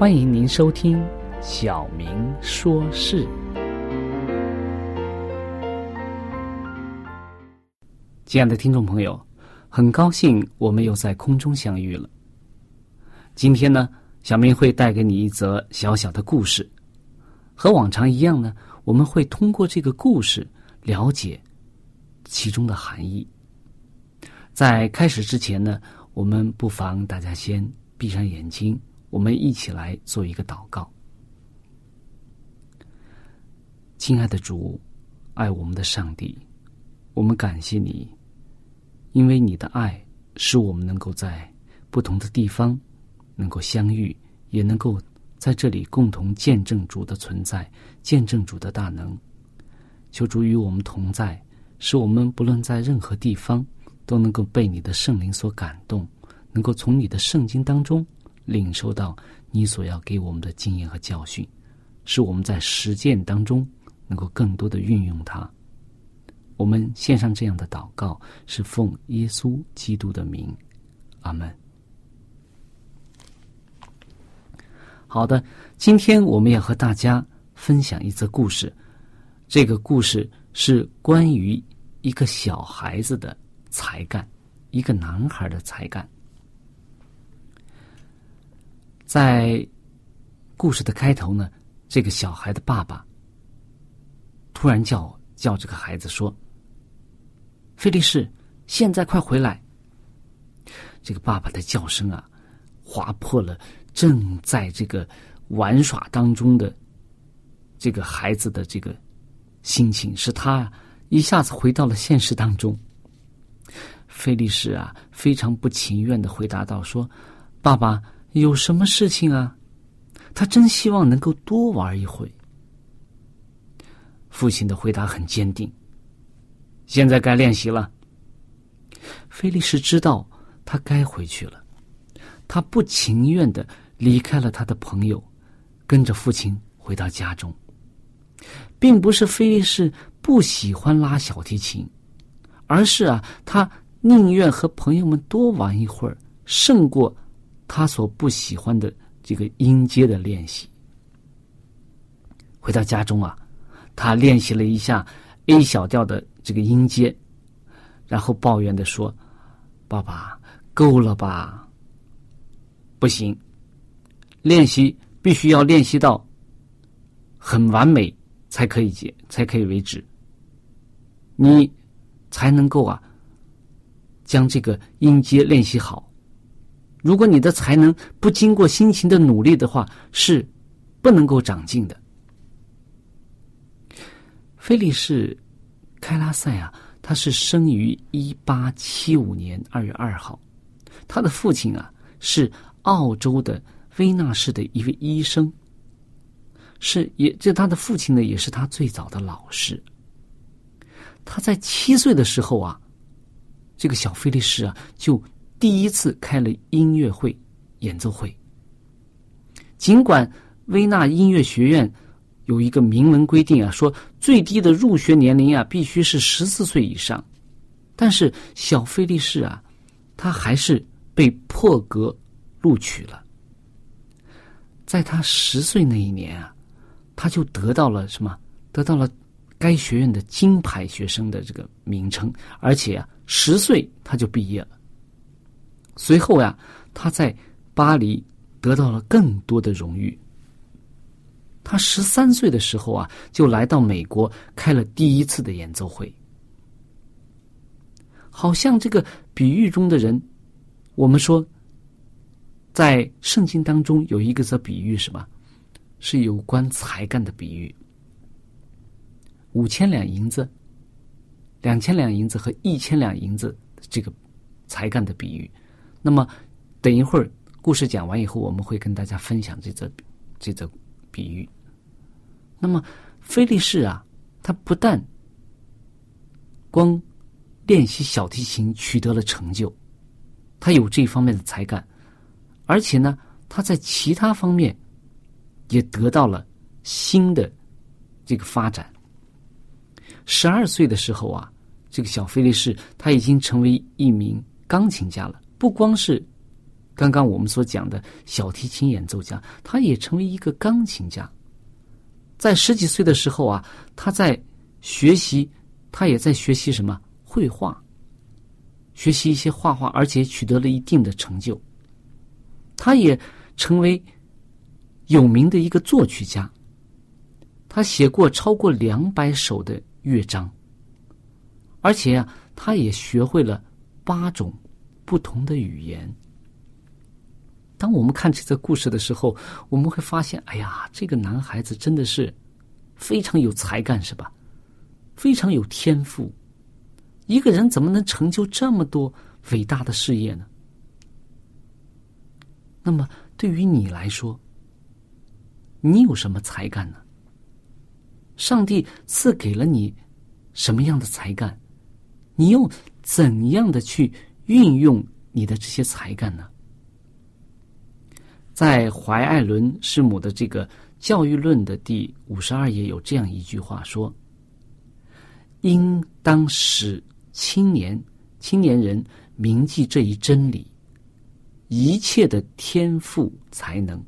欢迎您收听《小明说事》。亲爱的听众朋友，很高兴我们又在空中相遇了。今天呢，小明会带给你一则小小的故事。和往常一样呢，我们会通过这个故事了解其中的含义。在开始之前呢，我们不妨大家先闭上眼睛。我们一起来做一个祷告，亲爱的主，爱我们的上帝，我们感谢你，因为你的爱使我们能够在不同的地方能够相遇，也能够在这里共同见证主的存在，见证主的大能。求主与我们同在，使我们不论在任何地方都能够被你的圣灵所感动，能够从你的圣经当中。领受到你所要给我们的经验和教训，使我们在实践当中能够更多的运用它。我们献上这样的祷告，是奉耶稣基督的名，阿门。好的，今天我们要和大家分享一则故事。这个故事是关于一个小孩子的才干，一个男孩的才干。在故事的开头呢，这个小孩的爸爸突然叫叫这个孩子说：“菲利士，现在快回来！”这个爸爸的叫声啊，划破了正在这个玩耍当中的这个孩子的这个心情，使他一下子回到了现实当中。菲利士啊，非常不情愿的回答道：“说，爸爸。”有什么事情啊？他真希望能够多玩一会。父亲的回答很坚定。现在该练习了。菲利斯知道他该回去了，他不情愿的离开了他的朋友，跟着父亲回到家中。并不是菲利斯不喜欢拉小提琴，而是啊，他宁愿和朋友们多玩一会儿，胜过。他所不喜欢的这个音阶的练习。回到家中啊，他练习了一下 A 小调的这个音阶，然后抱怨的说：“爸爸，够了吧？不行，练习必须要练习到很完美才可以结，才可以为止。你才能够啊，将这个音阶练习好。如果你的才能不经过辛勤的努力的话，是不能够长进的。菲利士·开拉塞啊，他是生于一八七五年二月二号，他的父亲啊是澳洲的威纳市的一位医生，是也这他的父亲呢也是他最早的老师。他在七岁的时候啊，这个小菲利士啊就。第一次开了音乐会、演奏会。尽管维纳音乐学院有一个明文规定啊，说最低的入学年龄啊必须是十四岁以上，但是小菲利士啊，他还是被破格录取了。在他十岁那一年啊，他就得到了什么？得到了该学院的金牌学生的这个名称，而且啊，十岁他就毕业了。随后呀，他在巴黎得到了更多的荣誉。他十三岁的时候啊，就来到美国开了第一次的演奏会。好像这个比喻中的人，我们说，在圣经当中有一个则比喻什么？是有关才干的比喻。五千两银子、两千两银子和一千两银子这个才干的比喻。那么，等一会儿故事讲完以后，我们会跟大家分享这则这则比喻。那么，菲利士啊，他不但光练习小提琴取得了成就，他有这方面的才干，而且呢，他在其他方面也得到了新的这个发展。十二岁的时候啊，这个小菲利士他已经成为一名钢琴家了。不光是刚刚我们所讲的小提琴演奏家，他也成为一个钢琴家。在十几岁的时候啊，他在学习，他也在学习什么绘画，学习一些画画，而且取得了一定的成就。他也成为有名的一个作曲家，他写过超过两百首的乐章，而且呀，他也学会了八种。不同的语言。当我们看这则故事的时候，我们会发现，哎呀，这个男孩子真的是非常有才干，是吧？非常有天赋。一个人怎么能成就这么多伟大的事业呢？那么，对于你来说，你有什么才干呢？上帝赐给了你什么样的才干？你又怎样的去？运用你的这些才干呢？在怀爱伦师母的这个《教育论》的第五十二页有这样一句话说：“应当使青年青年人铭记这一真理：一切的天赋才能，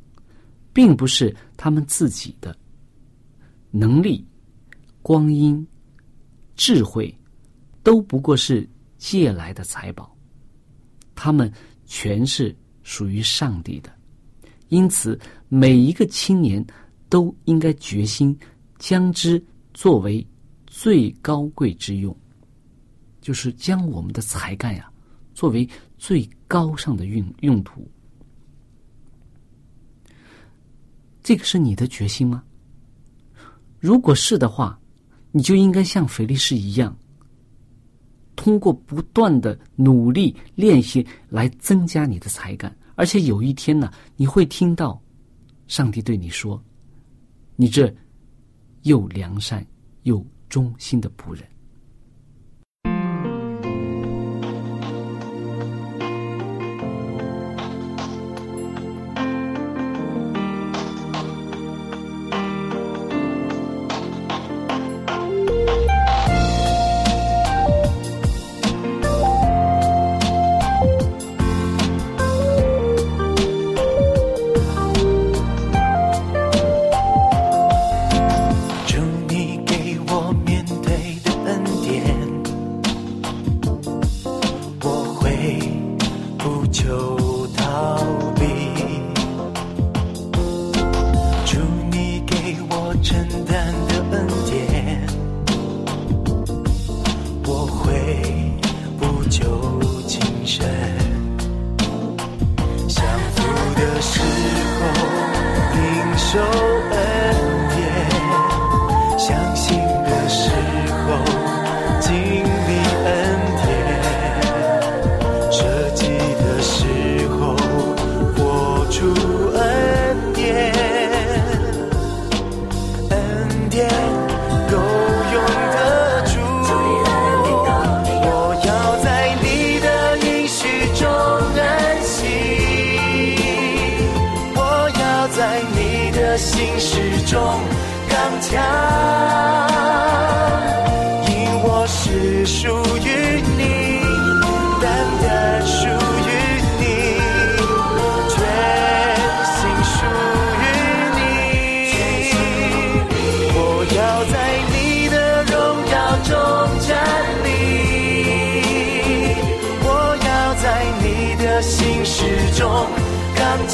并不是他们自己的能力、光阴、智慧，都不过是借来的财宝。”他们全是属于上帝的，因此每一个青年都应该决心将之作为最高贵之用，就是将我们的才干呀作为最高尚的用用途。这个是你的决心吗？如果是的话，你就应该像腓力士一样。通过不断的努力练习来增加你的才干，而且有一天呢，你会听到上帝对你说：“你这又良善又忠心的仆人。”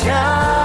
刚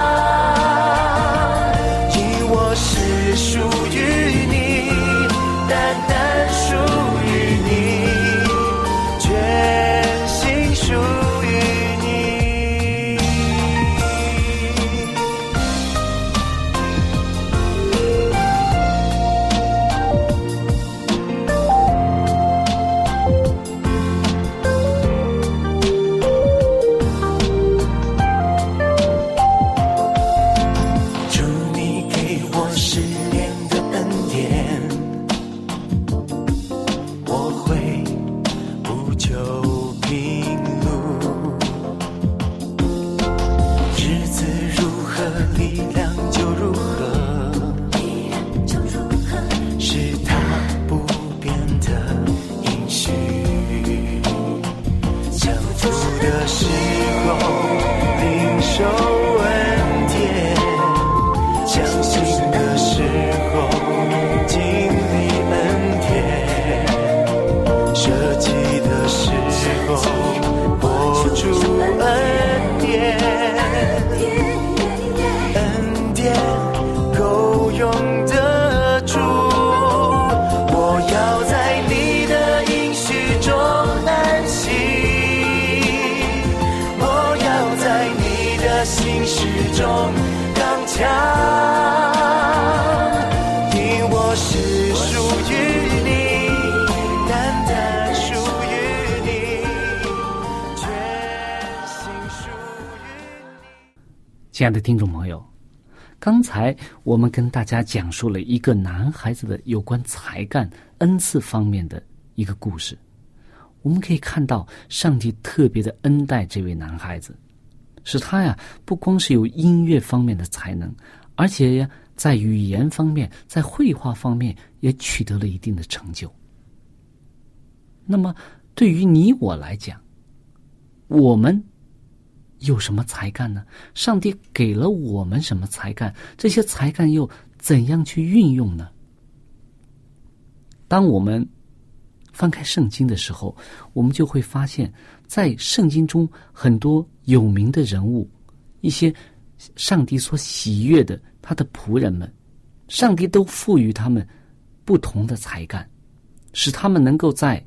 亲爱的听众朋友，刚才我们跟大家讲述了一个男孩子的有关才干、恩赐方面的一个故事。我们可以看到，上帝特别的恩待这位男孩子，使他呀不光是有音乐方面的才能，而且呀在语言方面、在绘画方面也取得了一定的成就。那么，对于你我来讲，我们有什么才干呢？上帝给了我们什么才干？这些才干又怎样去运用呢？当我们翻开圣经的时候，我们就会发现，在圣经中很多有名的人物，一些上帝所喜悦的他的仆人们，上帝都赋予他们不同的才干，使他们能够在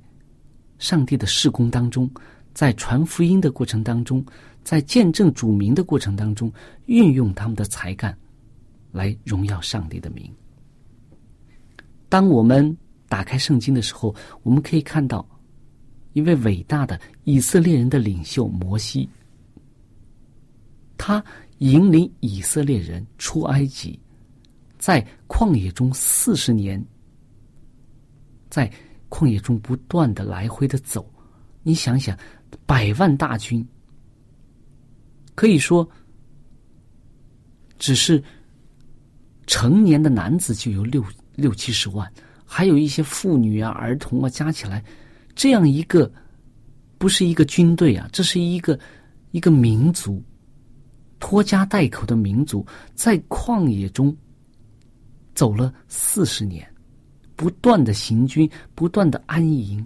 上帝的事工当中，在传福音的过程当中，在见证主名的过程当中，运用他们的才干，来荣耀上帝的名。当我们打开圣经的时候，我们可以看到一位伟大的以色列人的领袖摩西，他引领以色列人出埃及，在旷野中四十年，在旷野中不断的来回的走，你想想，百万大军，可以说只是成年的男子就有六六七十万。还有一些妇女啊、儿童啊，加起来，这样一个不是一个军队啊，这是一个一个民族，拖家带口的民族，在旷野中走了四十年，不断的行军，不断的安营。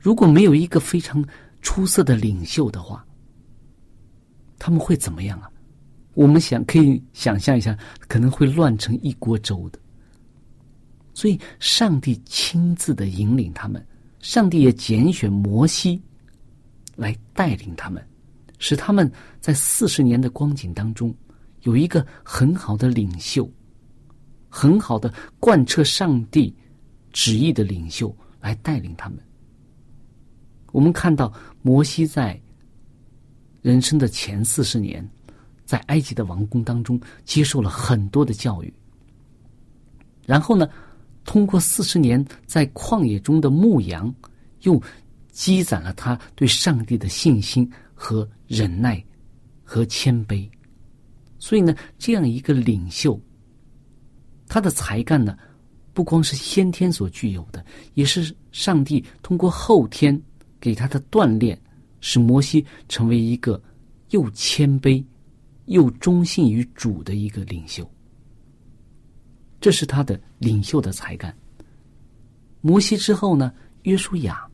如果没有一个非常出色的领袖的话，他们会怎么样啊？我们想可以想象一下，可能会乱成一锅粥的。所以，上帝亲自的引领他们，上帝也拣选摩西来带领他们，使他们在四十年的光景当中有一个很好的领袖，很好的贯彻上帝旨意的领袖来带领他们。我们看到摩西在人生的前四十年，在埃及的王宫当中接受了很多的教育，然后呢？通过四十年在旷野中的牧羊，又积攒了他对上帝的信心和忍耐和谦卑，所以呢，这样一个领袖，他的才干呢，不光是先天所具有的，也是上帝通过后天给他的锻炼，使摩西成为一个又谦卑又忠信于主的一个领袖。这是他的领袖的才干。摩西之后呢，约书亚，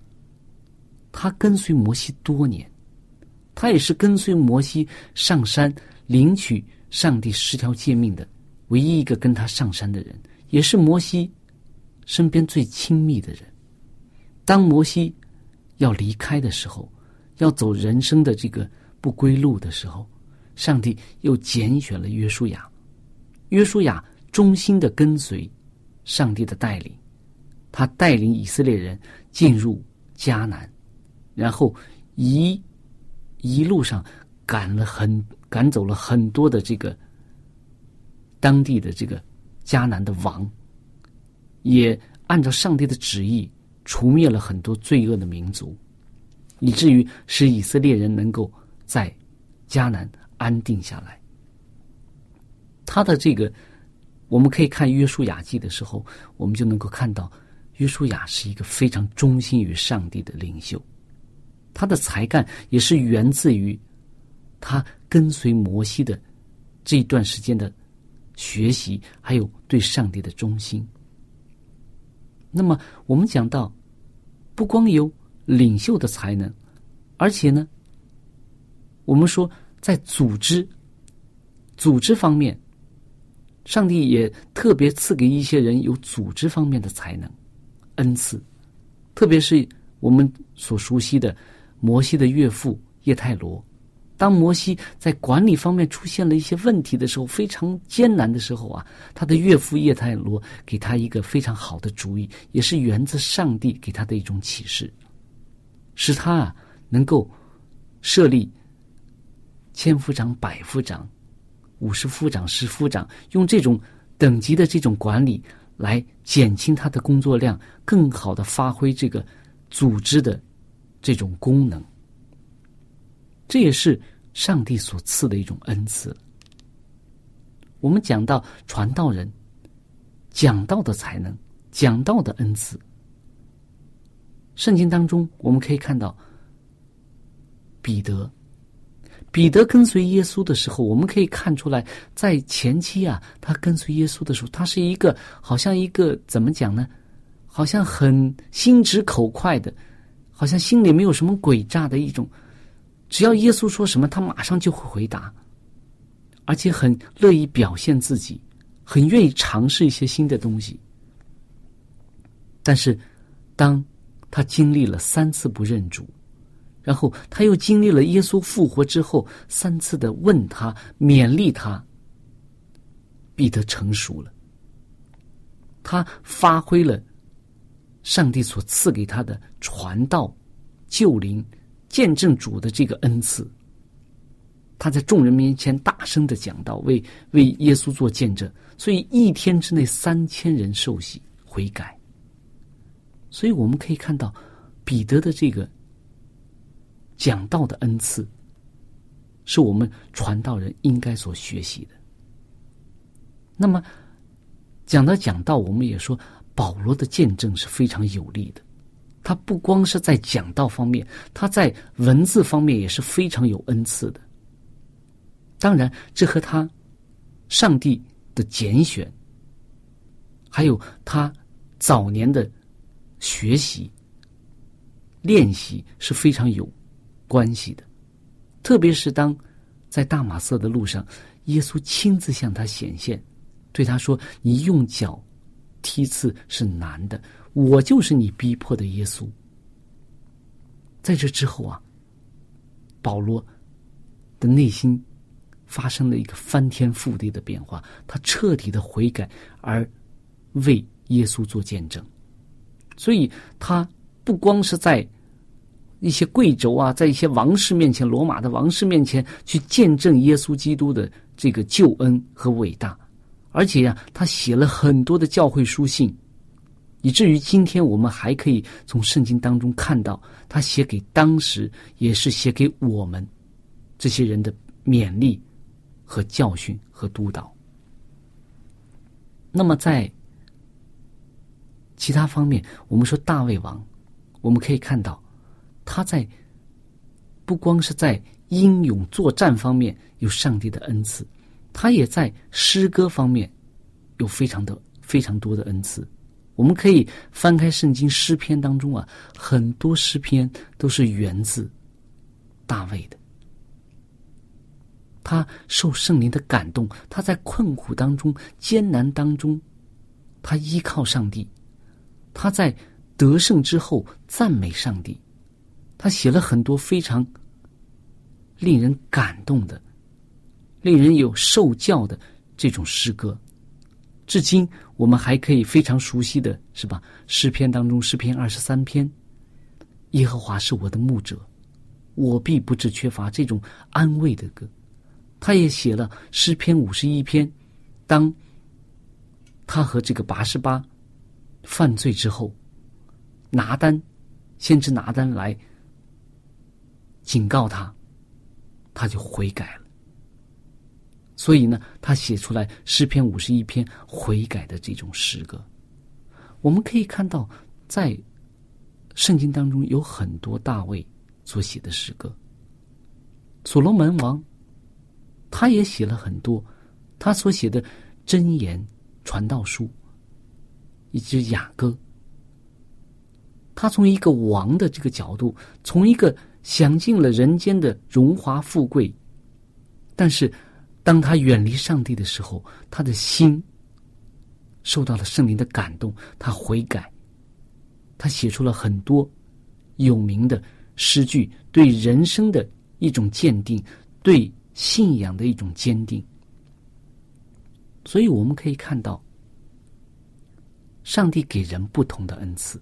他跟随摩西多年，他也是跟随摩西上山领取上帝十条诫命的唯一一个跟他上山的人，也是摩西身边最亲密的人。当摩西要离开的时候，要走人生的这个不归路的时候，上帝又拣选了约书亚，约书亚。忠心的跟随上帝的带领，他带领以色列人进入迦南，然后一一路上赶了很赶走了很多的这个当地的这个迦南的王，也按照上帝的旨意除灭了很多罪恶的民族，以至于使以色列人能够在迦南安定下来。他的这个。我们可以看约书亚记的时候，我们就能够看到，约书亚是一个非常忠心于上帝的领袖，他的才干也是源自于他跟随摩西的这一段时间的学习，还有对上帝的忠心。那么，我们讲到，不光有领袖的才能，而且呢，我们说在组织组织方面。上帝也特别赐给一些人有组织方面的才能、恩赐，特别是我们所熟悉的摩西的岳父叶泰罗。当摩西在管理方面出现了一些问题的时候，非常艰难的时候啊，他的岳父叶泰罗给他一个非常好的主意，也是源自上帝给他的一种启示，使他啊能够设立千夫长、百夫长。五十夫长、十夫长，用这种等级的这种管理来减轻他的工作量，更好的发挥这个组织的这种功能。这也是上帝所赐的一种恩赐。我们讲到传道人讲道的才能、讲道的恩赐，圣经当中我们可以看到彼得。彼得跟随耶稣的时候，我们可以看出来，在前期啊，他跟随耶稣的时候，他是一个好像一个怎么讲呢？好像很心直口快的，好像心里没有什么诡诈的一种。只要耶稣说什么，他马上就会回答，而且很乐意表现自己，很愿意尝试一些新的东西。但是，当他经历了三次不认主。然后他又经历了耶稣复活之后三次的问他勉励他，彼得成熟了。他发挥了上帝所赐给他的传道、救灵、见证主的这个恩赐。他在众人面前大声的讲道，为为耶稣做见证，所以一天之内三千人受洗悔改。所以我们可以看到彼得的这个。讲道的恩赐，是我们传道人应该所学习的。那么，讲到讲道，我们也说保罗的见证是非常有力的。他不光是在讲道方面，他在文字方面也是非常有恩赐的。当然，这和他上帝的拣选，还有他早年的学习练习是非常有。关系的，特别是当在大马色的路上，耶稣亲自向他显现，对他说：“你用脚踢刺是难的，我就是你逼迫的耶稣。”在这之后啊，保罗的内心发生了一个翻天覆地的变化，他彻底的悔改，而为耶稣做见证，所以他不光是在。一些贵族啊，在一些王室面前，罗马的王室面前去见证耶稣基督的这个救恩和伟大，而且呀，他写了很多的教会书信，以至于今天我们还可以从圣经当中看到他写给当时，也是写给我们这些人的勉励和教训和督导。那么在其他方面，我们说大卫王，我们可以看到他在不光是在英勇作战方面有上帝的恩赐，他也在诗歌方面有非常的非常多的恩赐。我们可以翻开圣经诗篇当中啊，很多诗篇都是源自大卫的。他受圣灵的感动，他在困苦当中、艰难当中，他依靠上帝；他在得胜之后赞美上帝。他写了很多非常令人感动的、令人有受教的这种诗歌。至今，我们还可以非常熟悉的是吧？诗篇当中，诗篇二十三篇，耶和华是我的牧者，我必不致缺乏。这种安慰的歌，他也写了诗篇五十一篇。当他和这个八十八犯罪之后，拿单先知拿单来警告他，他就悔改了。所以呢，他写出来诗篇五十一篇悔改的这种诗歌。我们可以看到，在圣经当中有很多大卫所写的诗歌。所罗门王，他也写了很多，他所写的箴言、传道书，一只雅歌。他从一个王的这个角度，从一个享尽了人间的荣华富贵，但是。当他远离上帝的时候，他的心受到了圣灵的感动，他悔改，他写出了很多有名的诗句，对人生的一种鉴定，对信仰的一种坚定。所以我们可以看到，上帝给人不同的恩赐，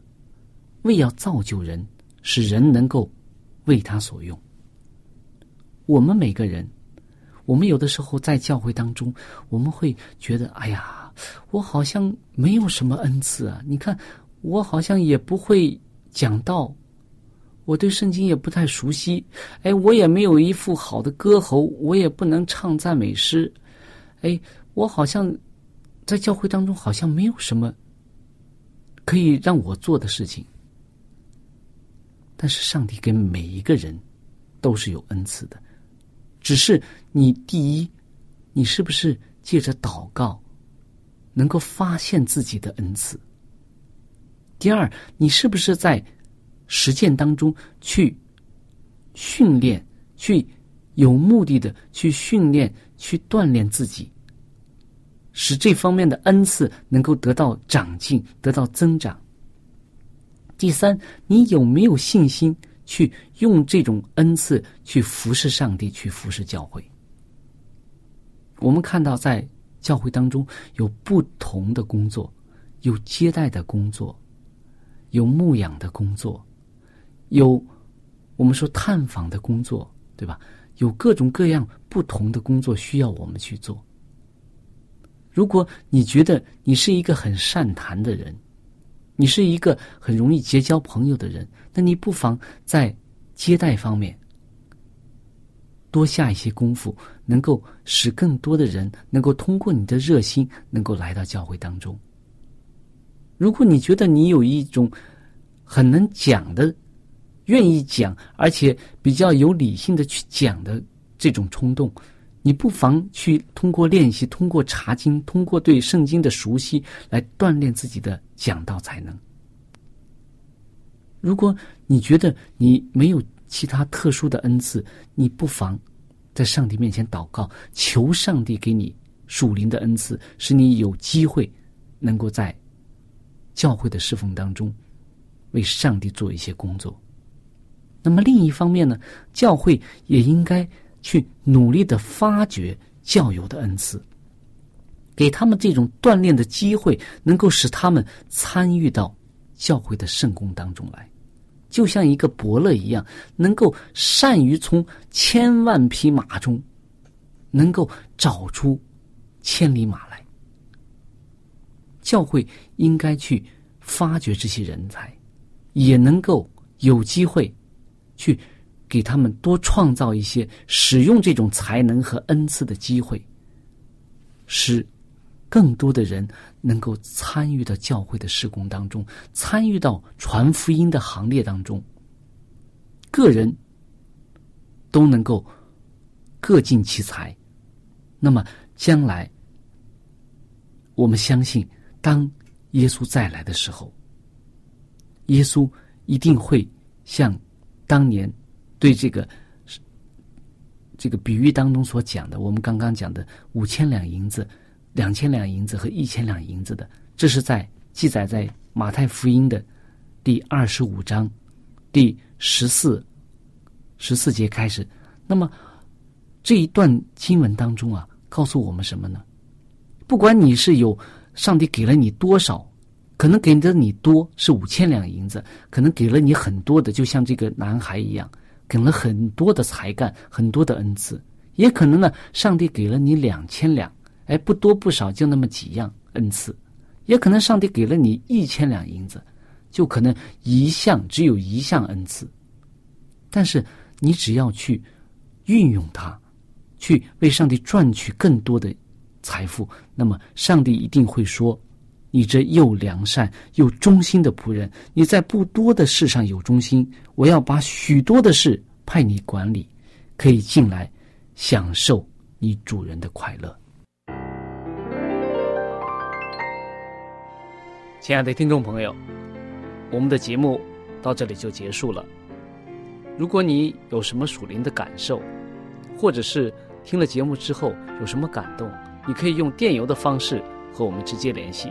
为要造就人，使人能够为他所用。我们每个人。我们有的时候在教会当中，我们会觉得：“哎呀，我好像没有什么恩赐啊！你看，我好像也不会讲道，我对圣经也不太熟悉。哎，我也没有一副好的歌喉，我也不能唱赞美诗。哎，我好像在教会当中好像没有什么可以让我做的事情。但是，上帝给每一个人都是有恩赐的。”只是你第一，你是不是借着祷告，能够发现自己的恩赐？第二，你是不是在实践当中去训练、去有目的的去训练、去锻炼自己，使这方面的恩赐能够得到长进、得到增长？第三，你有没有信心？去用这种恩赐去服侍上帝，去服侍教会。我们看到，在教会当中有不同的工作，有接待的工作，有牧养的工作，有我们说探访的工作，对吧？有各种各样不同的工作需要我们去做。如果你觉得你是一个很善谈的人，你是一个很容易结交朋友的人，那你不妨在接待方面多下一些功夫，能够使更多的人能够通过你的热心，能够来到教会当中。如果你觉得你有一种很能讲的、愿意讲，而且比较有理性的去讲的这种冲动。你不妨去通过练习，通过查经，通过对圣经的熟悉，来锻炼自己的讲道才能。如果你觉得你没有其他特殊的恩赐，你不妨在上帝面前祷告，求上帝给你属灵的恩赐，使你有机会能够在教会的侍奉当中为上帝做一些工作。那么另一方面呢，教会也应该。去努力的发掘教友的恩赐，给他们这种锻炼的机会，能够使他们参与到教会的圣功当中来，就像一个伯乐一样，能够善于从千万匹马中，能够找出千里马来。教会应该去发掘这些人才，也能够有机会去给他们多创造一些使用这种才能和恩赐的机会，使更多的人能够参与到教会的施工当中，参与到传福音的行列当中。个人都能够各尽其才，那么将来我们相信，当耶稣再来的时候，耶稣一定会像当年对这个这个比喻当中所讲的，我们刚刚讲的五千两银子、两千两银子和一千两银子的，这是在记载在马太福音的第二十五章第十四十四节开始。那么这一段经文当中啊，告诉我们什么呢？不管你是有上帝给了你多少，可能给的你多是五千两银子，可能给了你很多的，就像这个男孩一样，给了很多的才干，很多的恩赐。也可能呢，上帝给了你两千两，哎，不多不少，就那么几样恩赐。也可能上帝给了你一千两银子，就可能一项只有一项恩赐。但是你只要去运用它，去为上帝赚取更多的财富，那么上帝一定会说：“你这又良善又忠心的仆人，你在不多的事上有忠心，我要把许多的事派你管理，可以进来享受你主人的快乐。”亲爱的听众朋友，我们的节目到这里就结束了。如果你有什么属灵的感受，或者是听了节目之后有什么感动，你可以用电邮的方式和我们直接联系。